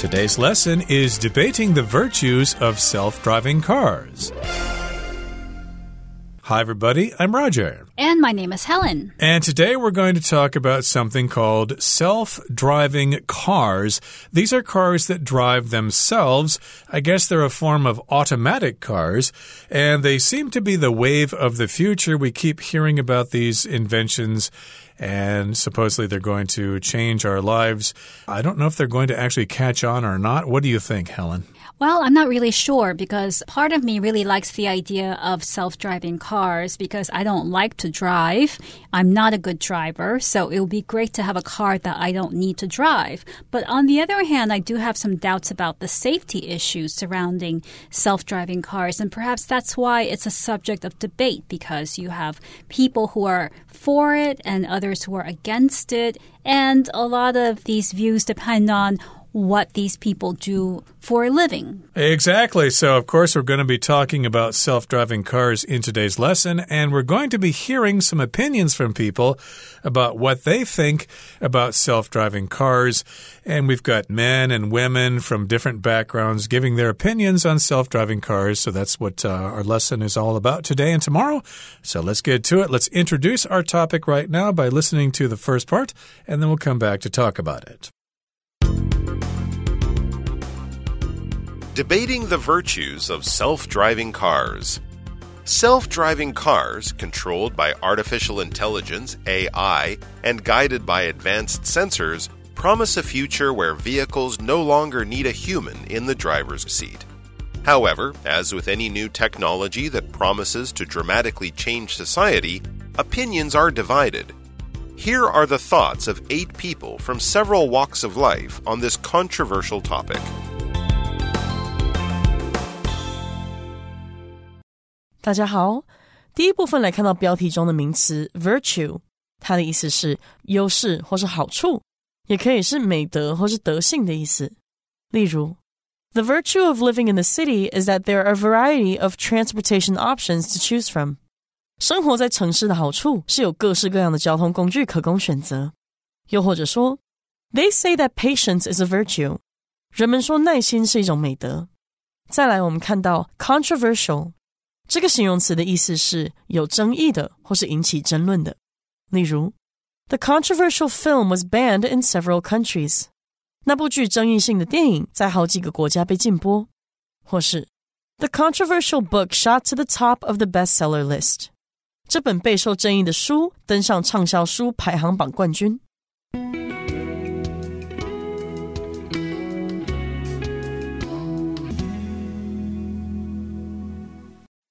Today's lesson is debating the virtues of self driving cars. Hi, everybody. I'm Roger. And my name is Helen. And today we're going to talk about something called self driving cars. These are cars that drive themselves. I guess they're a form of automatic cars, and they seem to be the wave of the future. We keep hearing about these inventions and supposedly they're going to change our lives. I don't know if they're going to actually catch on or not. What do you think, Helen? Well, I'm not really sure because part of me really likes the idea of self driving cars because I don't like to drive. I'm not a good driver, so it would be great to have a car that I don't need to drive. But on the other hand, I do have some doubts about the safety issues surrounding self driving cars, and perhaps that's why it's a subject of debate because you have people who are for it and others who are against it. And a lot of these views depend on what these people do for a living. Exactly. So, of course, we're going to be talking about self driving cars in today's lesson, and we're going to be hearing some opinions from people about what they think about self driving cars. And we've got men and women from different backgrounds giving their opinions on self driving cars. So, that's what uh, our lesson is all about today and tomorrow. So, let's get to it. Let's introduce our topic right now by listening to the first part, and then we'll come back to talk about it. Debating the virtues of self driving cars. Self driving cars, controlled by artificial intelligence, AI, and guided by advanced sensors, promise a future where vehicles no longer need a human in the driver's seat. However, as with any new technology that promises to dramatically change society, opinions are divided. Here are the thoughts of eight people from several walks of life on this controversial topic. 大家好，第一部分来看到标题中的名词 virtue，它的意思是优势或是好处，也可以是美德或是德性的意思。例如，The virtue of living in the city is that there are a variety of transportation options to choose from。生活在城市的好处是有各式各样的交通工具可供选择。又或者说，They say that patience is a virtue。人们说耐心是一种美德。再来，我们看到 controversial。 这个形容词的意思是有争议的或是引起争论的。例如，The controversial film was banned in several countries。那部具争议性的电影在好几个国家被禁播。或是，The controversial book shot to the top of the bestseller list。这本备受争议的书登上畅销书排行榜冠军。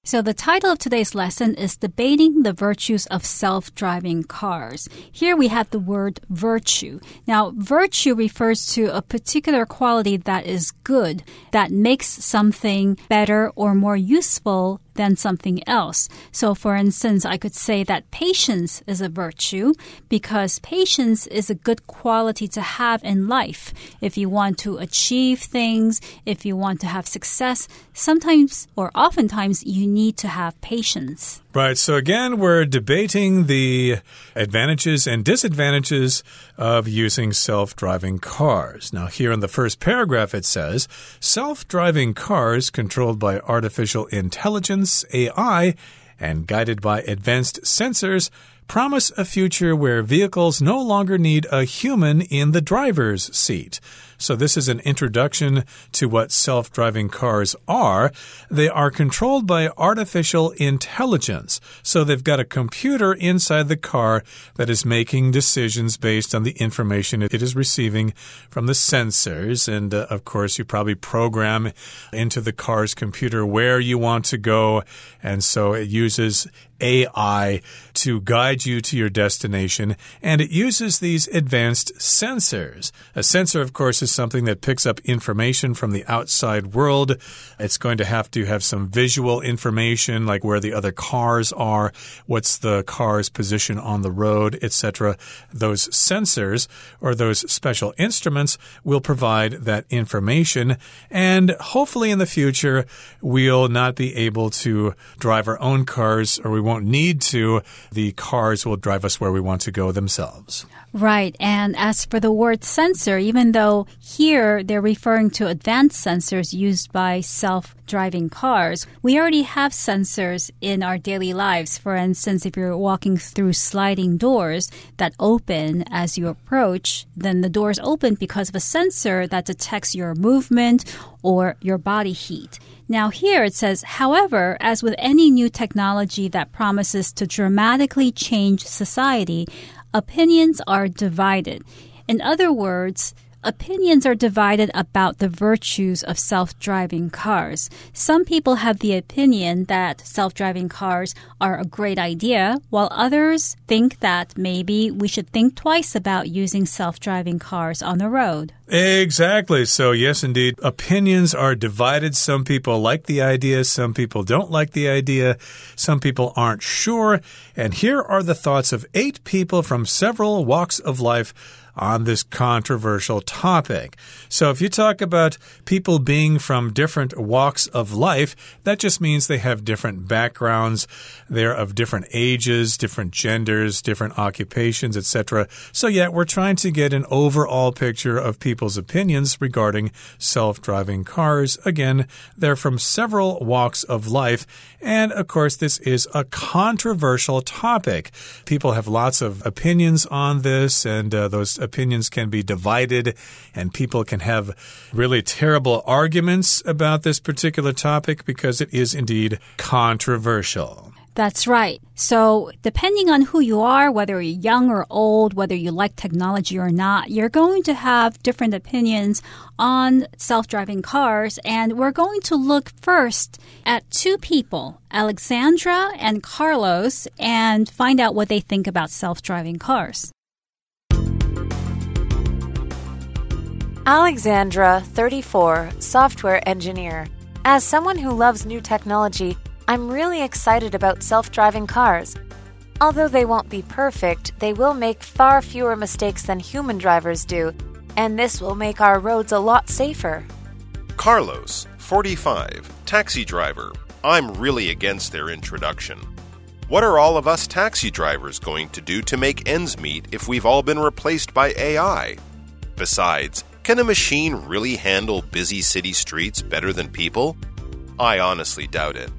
So, the title of today's lesson is Debating the Virtues of Self Driving Cars. Here we have the word virtue. Now, virtue refers to a particular quality that is good, that makes something better or more useful than something else. So, for instance, I could say that patience is a virtue because patience is a good quality to have in life. If you want to achieve things, if you want to have success, sometimes or oftentimes you need to have patience. Right. So again, we're debating the advantages and disadvantages of using self driving cars. Now, here in the first paragraph, it says self driving cars controlled by artificial intelligence, AI, and guided by advanced sensors promise a future where vehicles no longer need a human in the driver's seat. So, this is an introduction to what self driving cars are. They are controlled by artificial intelligence. So, they've got a computer inside the car that is making decisions based on the information it is receiving from the sensors. And, uh, of course, you probably program into the car's computer where you want to go. And so, it uses AI to guide you to your destination, and it uses these advanced sensors. A sensor, of course, is something that picks up information from the outside world. It's going to have to have some visual information, like where the other cars are, what's the car's position on the road, etc. Those sensors or those special instruments will provide that information, and hopefully in the future, we'll not be able to drive our own cars or we won't need to the cars will drive us where we want to go themselves. Right. And as for the word sensor, even though here they're referring to advanced sensors used by self driving cars, we already have sensors in our daily lives. For instance, if you're walking through sliding doors that open as you approach, then the doors open because of a sensor that detects your movement or your body heat. Now, here it says, however, as with any new technology that promises to dramatically change society, opinions are divided. In other words, Opinions are divided about the virtues of self driving cars. Some people have the opinion that self driving cars are a great idea, while others think that maybe we should think twice about using self driving cars on the road. Exactly. So, yes, indeed, opinions are divided. Some people like the idea, some people don't like the idea, some people aren't sure. And here are the thoughts of eight people from several walks of life on this controversial topic. So, if you talk about people being from different walks of life, that just means they have different backgrounds, they're of different ages, different genders, different occupations, etc. So, yeah, we're trying to get an overall picture of people's opinions regarding self driving cars. Again, they're from several walks of life. And of course, this is a controversial topic. People have lots of opinions on this, and uh, those opinions can be divided, and people can have really terrible arguments about this particular topic because it is indeed controversial. That's right. So, depending on who you are, whether you're young or old, whether you like technology or not, you're going to have different opinions on self driving cars. And we're going to look first at two people, Alexandra and Carlos, and find out what they think about self driving cars. Alexandra, 34, software engineer. As someone who loves new technology, I'm really excited about self driving cars. Although they won't be perfect, they will make far fewer mistakes than human drivers do, and this will make our roads a lot safer. Carlos, 45, taxi driver. I'm really against their introduction. What are all of us taxi drivers going to do to make ends meet if we've all been replaced by AI? Besides, can a machine really handle busy city streets better than people? I honestly doubt it.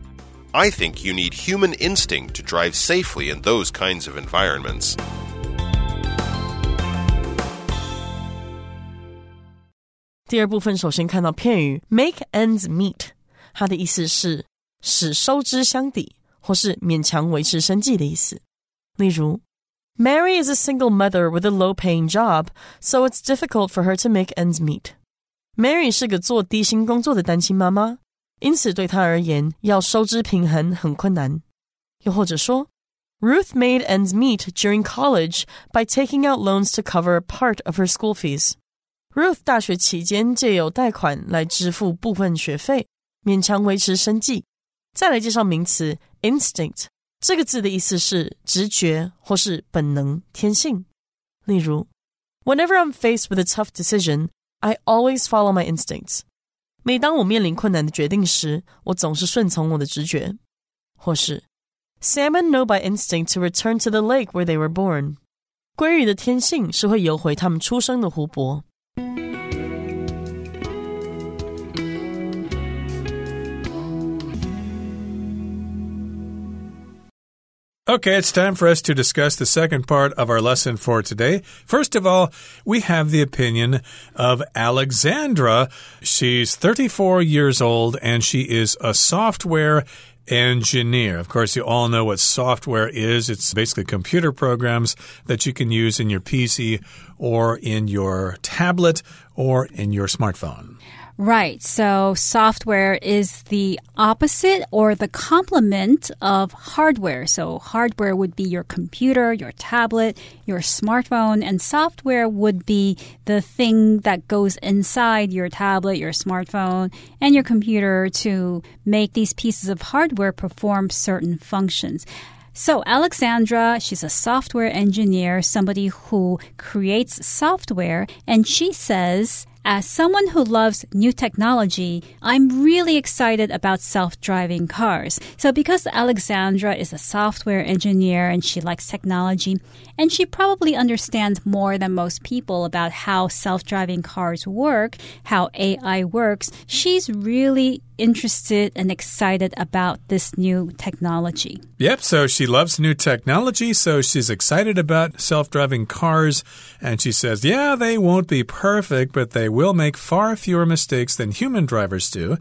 I think you need human instinct to drive safely in those kinds of environments. 第二部分首先看到片语 make ends meet，它的意思是使收支相抵，或是勉强维持生计的意思。例如 Mary is a single mother with a low paying job, so it's difficult for her to make ends meet. Mary 是个做低薪工作的单亲妈妈，因此对她而言要收支平衡很困难。又或者说，Ruth made ends meet during college by taking out loans to cover part of her school fees. Ruth 大学期间借由贷款来支付部分学费，勉强维持生计。再来介绍名词 instinct。 这个字的意思是直觉或是本能、天性。例如，Whenever I'm faced with a tough decision, I always follow my instincts。每当我面临困难的决定时，我总是顺从我的直觉。或是，Salmon know by instinct to return to the lake where they were born。鲑鱼的天性是会游回他们出生的湖泊。Okay, it's time for us to discuss the second part of our lesson for today. First of all, we have the opinion of Alexandra. She's 34 years old and she is a software engineer. Of course, you all know what software is. It's basically computer programs that you can use in your PC or in your tablet or in your smartphone. Right. So software is the opposite or the complement of hardware. So hardware would be your computer, your tablet, your smartphone, and software would be the thing that goes inside your tablet, your smartphone, and your computer to make these pieces of hardware perform certain functions. So, Alexandra, she's a software engineer, somebody who creates software, and she says As someone who loves new technology, I'm really excited about self-driving cars. So because Alexandra is a software engineer and she likes technology, and she probably understands more than most people about how self-driving cars work, how AI works, she's really interested and excited about this new technology. Yep, so she loves new technology, so she's excited about self driving cars. And she says, yeah, they won't be perfect, but they will make far fewer mistakes than human drivers do.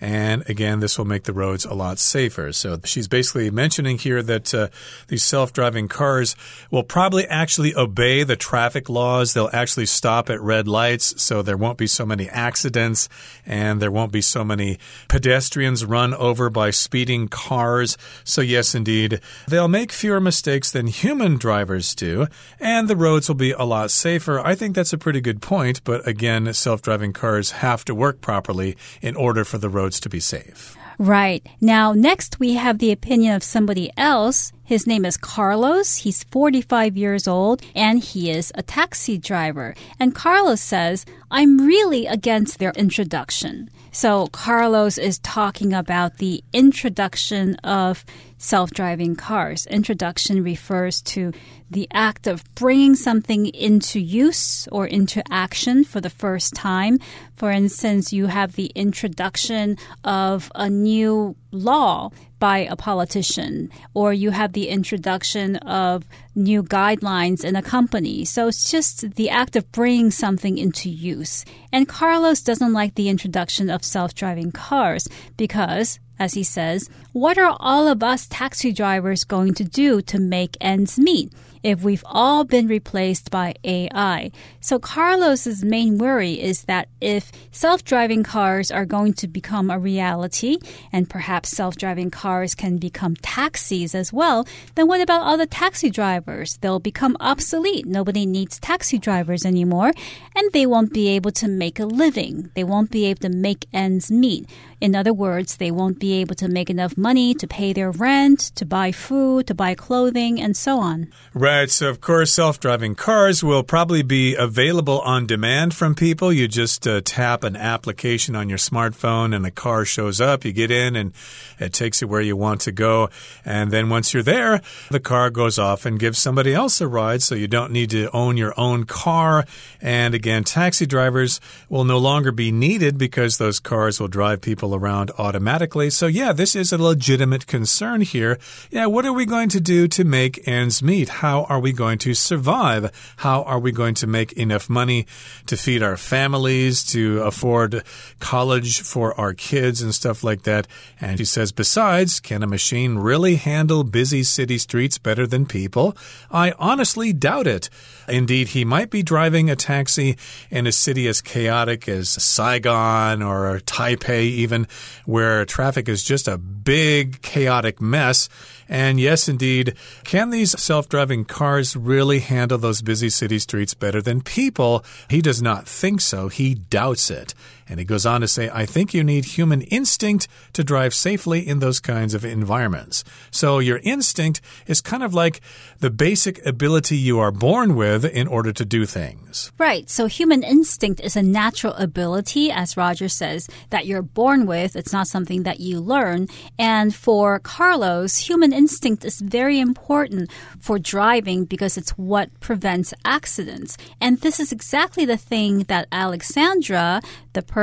And again, this will make the roads a lot safer. So she's basically mentioning here that uh, these self driving cars will probably actually obey the traffic laws. They'll actually stop at red lights, so there won't be so many accidents and there won't be so many pedestrians run over by speeding cars. So, yes, indeed, they'll make fewer mistakes than human drivers do, and the roads will be a lot safer. I think that's a pretty good point, but again, self driving cars have to work properly in order for the roads to be safe. Right. Now, next we have the opinion of somebody else. His name is Carlos. He's 45 years old and he is a taxi driver. And Carlos says, I'm really against their introduction. So Carlos is talking about the introduction of self-driving cars. Introduction refers to the act of bringing something into use or into action for the first time. For instance, you have the introduction of a new law by a politician, or you have the introduction of new guidelines in a company. So it's just the act of bringing something into use. And Carlos doesn't like the introduction of self driving cars because as he says, what are all of us taxi drivers going to do to make ends meet? If we've all been replaced by AI. So Carlos's main worry is that if self-driving cars are going to become a reality and perhaps self-driving cars can become taxis as well, then what about all the taxi drivers? They'll become obsolete. Nobody needs taxi drivers anymore and they won't be able to make a living. They won't be able to make ends meet. In other words, they won't be able to make enough money to pay their rent, to buy food, to buy clothing, and so on. Right. So, of course, self driving cars will probably be available on demand from people. You just uh, tap an application on your smartphone and the car shows up. You get in and it takes you where you want to go. And then once you're there, the car goes off and gives somebody else a ride. So you don't need to own your own car. And again, taxi drivers will no longer be needed because those cars will drive people around automatically. So, yeah, this is a legitimate concern here. Yeah, what are we going to do to make ends meet? How are we going to survive? How are we going to make enough money to feed our families, to afford college for our kids and stuff like that? And he says, besides, can a machine really handle busy city streets better than people? I honestly doubt it. Indeed, he might be driving a taxi in a city as chaotic as Saigon or Taipei, even where traffic is just a big, chaotic mess. And yes, indeed, can these self driving cars really handle those busy city streets better than people? He does not think so. He doubts it. And he goes on to say, I think you need human instinct to drive safely in those kinds of environments. So your instinct is kind of like the basic ability you are born with in order to do things. Right. So human instinct is a natural ability, as Roger says, that you're born with. It's not something that you learn. And for Carlos, human instinct is very important for driving because it's what prevents accidents. And this is exactly the thing that Alexandra, the person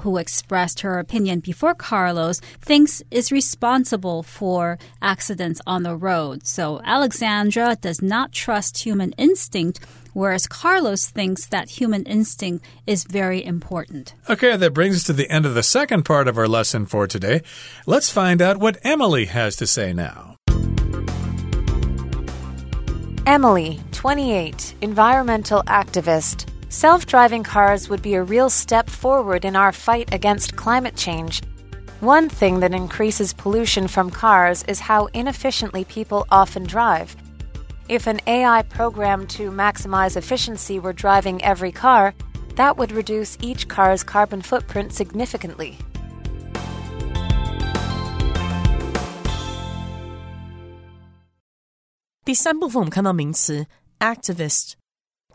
who expressed her opinion before Carlos thinks is responsible for accidents on the road. So Alexandra does not trust human instinct whereas Carlos thinks that human instinct is very important. Okay, that brings us to the end of the second part of our lesson for today. Let's find out what Emily has to say now. Emily, 28, environmental activist. Self driving cars would be a real step forward in our fight against climate change. One thing that increases pollution from cars is how inefficiently people often drive. If an AI program to maximize efficiency were driving every car, that would reduce each car's carbon footprint significantly. activist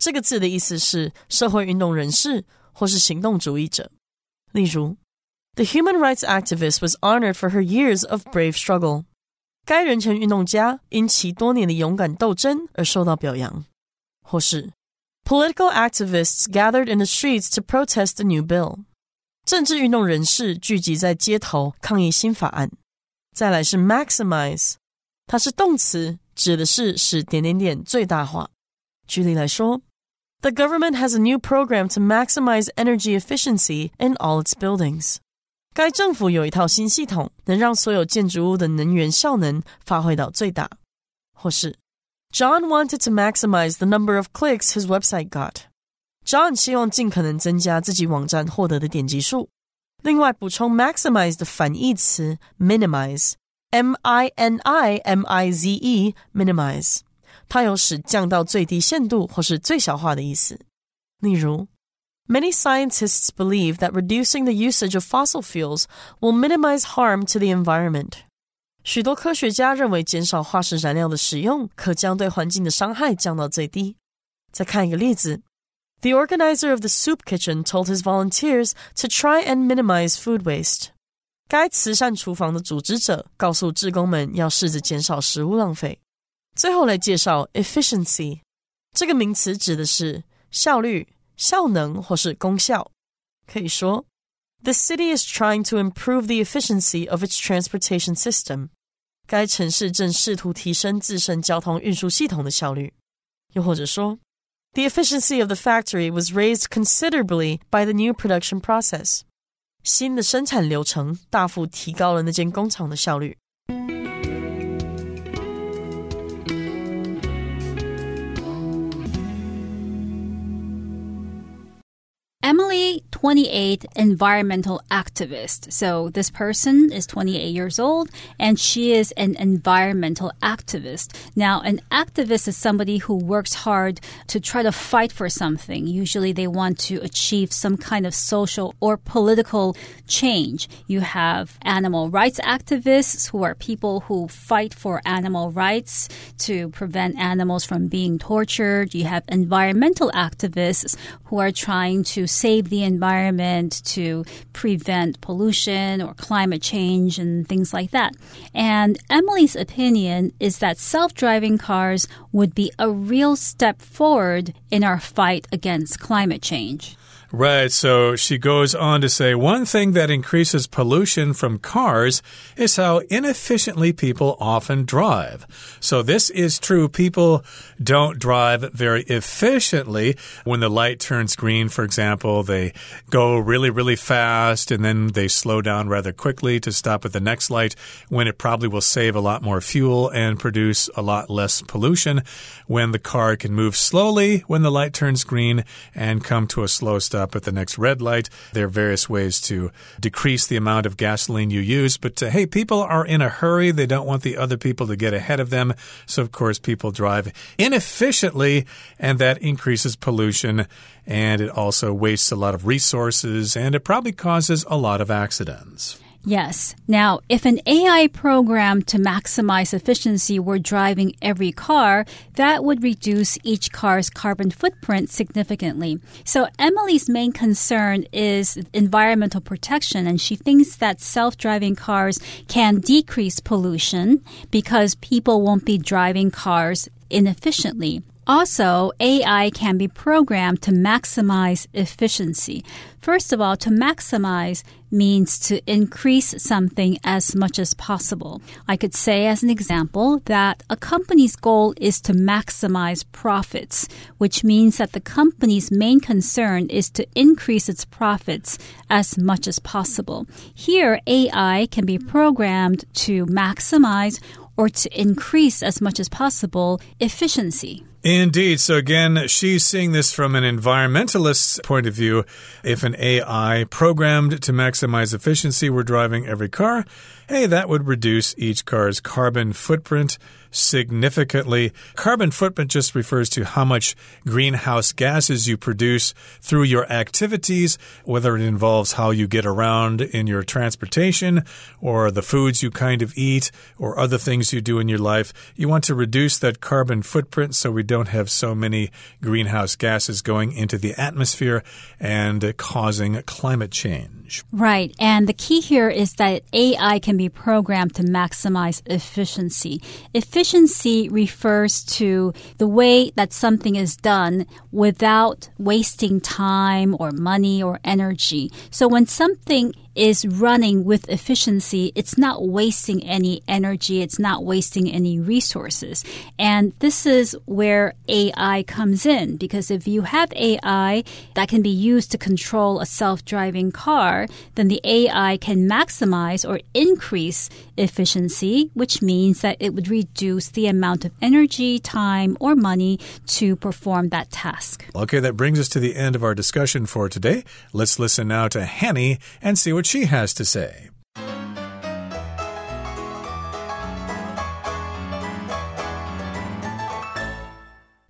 这个字的意思是社会运动人士 或是行动主义者。例如，The human rights activist was honored for her years of brave struggle。该人权运动家因其多年的勇敢斗争而受到表扬。或是，Political activists gathered in the streets to protest the new bill。政治运动人士聚集在街头抗议新法案。再来是 maximize，它是动词，指的是使点点点最大化。举例来说 ，The government has a new program to maximize energy efficiency in all its buildings。该政府有一套新系统，能让所有建筑物的能源效能发挥到最大。或是，John wanted to maximize the number of clicks his website got。John 希望尽可能增加自己网站获得的点击数。另外，补充 maximize 的反义词 minimize，m i n i m i z e，minimize， 它有使降到最低限度或是最小化的意思。例如，Many scientists believe that reducing the usage of fossil fuels will minimize harm to the environment。许多科学家认为，减少化石燃料的使用可将对环境的伤害降到最低。再看一个例子。The organizer of the soup kitchen told his volunteers to try and minimize food waste. 该慈善厨房的组织者告诉志工们要试着减少食物浪费。 最后来介绍 efficiency 这个名词指的是效率、效能或是功效。可以说，The city is trying to improve the efficiency of its transportation system. 该城市正试图提升自身交通运输系统的效率。又或者说。the efficiency of the factory was raised considerably by the new production process. 新的生产流程大幅提高了那间工厂的效率。 Emily, 28, environmental activist. So this person is 28 years old and she is an environmental activist. Now, an activist is somebody who works hard to try to fight for something. Usually they want to achieve some kind of social or political change. You have animal rights activists who are people who fight for animal rights to prevent animals from being tortured. You have environmental activists who are trying to save the environment, to prevent pollution or climate change and things like that. And Emily's opinion is that self driving cars would be a real step forward in our fight against climate change. Right. So she goes on to say one thing that increases pollution from cars is how inefficiently people often drive. So this is true. People don't drive very efficiently. When the light turns green, for example, they go really, really fast and then they slow down rather quickly to stop at the next light when it probably will save a lot more fuel and produce a lot less pollution. When the car can move slowly when the light turns green and come to a slow stop up at the next red light. There are various ways to decrease the amount of gasoline you use. But uh, hey, people are in a hurry. They don't want the other people to get ahead of them. So, of course, people drive inefficiently, and that increases pollution. And it also wastes a lot of resources, and it probably causes a lot of accidents. Yes. Now, if an AI program to maximize efficiency were driving every car, that would reduce each car's carbon footprint significantly. So Emily's main concern is environmental protection, and she thinks that self-driving cars can decrease pollution because people won't be driving cars inefficiently. Also, AI can be programmed to maximize efficiency. First of all, to maximize means to increase something as much as possible. I could say, as an example, that a company's goal is to maximize profits, which means that the company's main concern is to increase its profits as much as possible. Here, AI can be programmed to maximize or to increase as much as possible efficiency. Indeed. So again, she's seeing this from an environmentalist's point of view. If an AI programmed to maximize efficiency were driving every car, hey, that would reduce each car's carbon footprint significantly. Carbon footprint just refers to how much greenhouse gases you produce through your activities, whether it involves how you get around in your transportation or the foods you kind of eat or other things you do in your life. You want to reduce that carbon footprint so we don't have so many greenhouse gases going into the atmosphere and causing climate change. Right. And the key here is that AI can be programmed to maximize efficiency. Efficiency refers to the way that something is done without wasting time or money or energy. So when something is running with efficiency, it's not wasting any energy, it's not wasting any resources. And this is where AI comes in because if you have AI that can be used to control a self driving car, then the AI can maximize or increase efficiency, which means that it would reduce the amount of energy, time, or money to perform that task. Okay, that brings us to the end of our discussion for today. Let's listen now to Hanny and see what she has to say.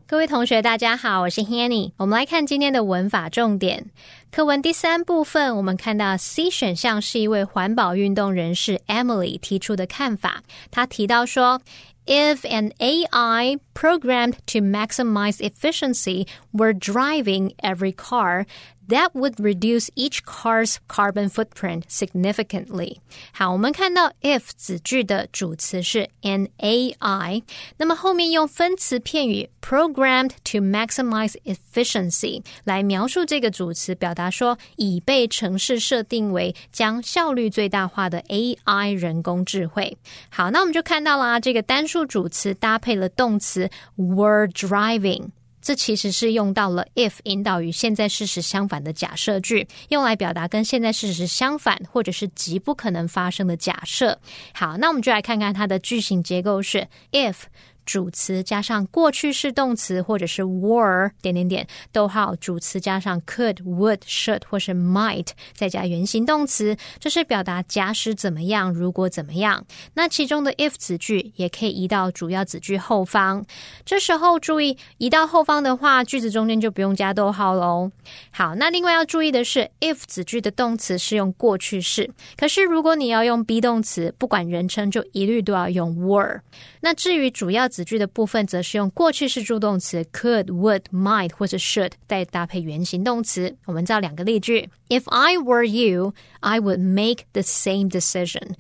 各位同学，大家好，我是 Hanny。我们来看今天的文法重点。课文第三部分，我们看到 C 选项是一位环保运动人士 Emily 提出的看法。他提到说，If an AI programmed to maximize efficiency were driving every car, that would reduce each car's carbon footprint significantly。好，我们看到 if 子句的主词是 an AI，那么后面用分词片语 programmed to maximize efficiency 来描述这个主词，表达说已被程式设定为将效率最大化的 AI 人工智慧。好，那我们就看到啦，这个单数主词搭配了动词 were driving。这其实是用到了 if 引导与现在事实相反的假设句，用来表达跟现在事实相反或者是极不可能发生的假设。好，那我们就来看看它的句型结构是 if。主词加上过去式动词，或者是 were 点点点，逗号主词加上 could、would、should 或是 might，再加原形动词，这是表达假使怎么样，如果怎么样。那其中的 if 子句也可以移到主要子句后方。这时候注意，移到后方的话，句子中间就不用加逗号喽。好，那另外要注意的是，if 子句的动词是用过去式，可是如果你要用 be 动词，不管人称，就一律都要用 were。那至于主要子句的部分，则是用过去式助动词 could、would、might 或者 should，再搭配原形动词。我们造两个例句：If I were you, I would make the same decision。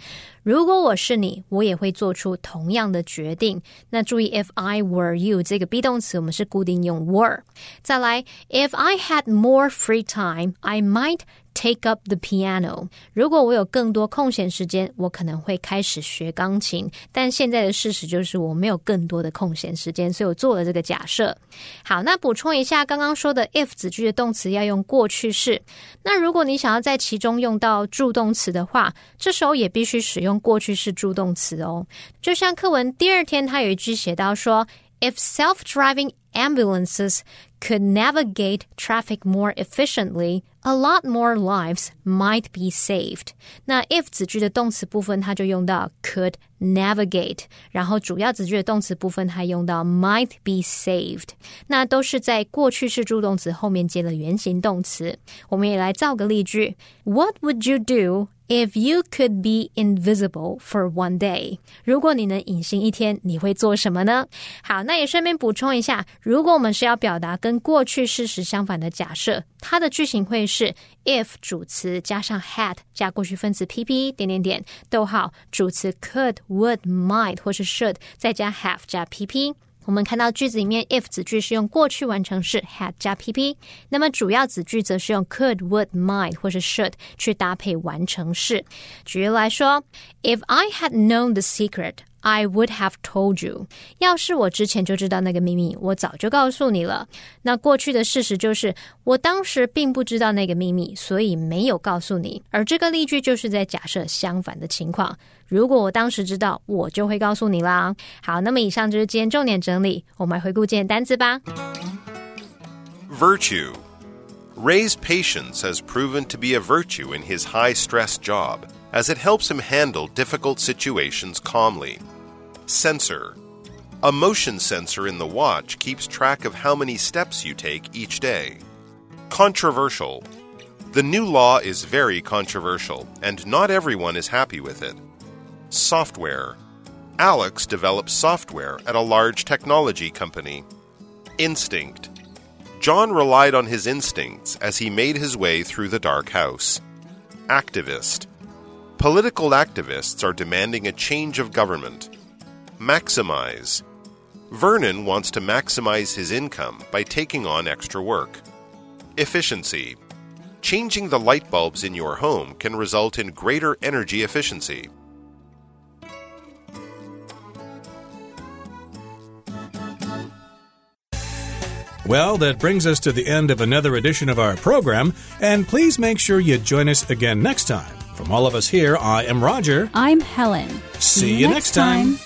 如果我是你，我也会做出同样的决定。那注意，if I were you 这个 be 动词，我们是固定用 were。再来，If I had more free time, I might take up the piano。如果我有更多空闲时间，我可能会开始学钢琴。但现在的事实就是我没有更多的空闲时间，所以我做了这个假设。好，那补充一下刚刚说的 if 子句的动词要用过去式。那如果你想要在其中用到助动词的话，这时候也必须使用过去式助动词哦。就像课文第二天，他有一句写到说：If self-driving ambulances could navigate traffic more efficiently, a lot more lives might be saved. 那 if 子句的动词部分，它就用到 could navigate，然后主要子句的动词部分，它用到 might be saved。那都是在过去式助动词后面接了原形动词。我们也来造个例句：What would you do If you could be invisible for one day，如果你能隐形一天，你会做什么呢？好，那也顺便补充一下，如果我们是要表达跟过去事实相反的假设，它的句型会是 if 主词加上 had 加过去分词 pp 点点点逗号主词 could would might 或是 should 再加 have 加 pp。我们看到句子里面，if 子句是用过去完成式 had 加 pp，那么主要子句则是用 could、would、might 或是 should 去搭配完成式。举例来说，If I had known the secret。I would have told you。要是我之前就知道那个秘密，我早就告诉你了。那过去的事实就是，我当时并不知道那个秘密，所以没有告诉你。而这个例句就是在假设相反的情况。如果我当时知道，我就会告诉你啦。好，那么以上就是今天重点整理，我们来回顾今天单词吧。Virtue. Ray's patience has proven to be a virtue in his high stress job, as it helps him handle difficult situations calmly. Sensor A motion sensor in the watch keeps track of how many steps you take each day. Controversial. The new law is very controversial, and not everyone is happy with it. Software. Alex develops software at a large technology company. Instinct. John relied on his instincts as he made his way through the dark house. Activist. Political activists are demanding a change of government. Maximize. Vernon wants to maximize his income by taking on extra work. Efficiency. Changing the light bulbs in your home can result in greater energy efficiency. Well, that brings us to the end of another edition of our program, and please make sure you join us again next time. From all of us here, I am Roger. I'm Helen. See, you next time.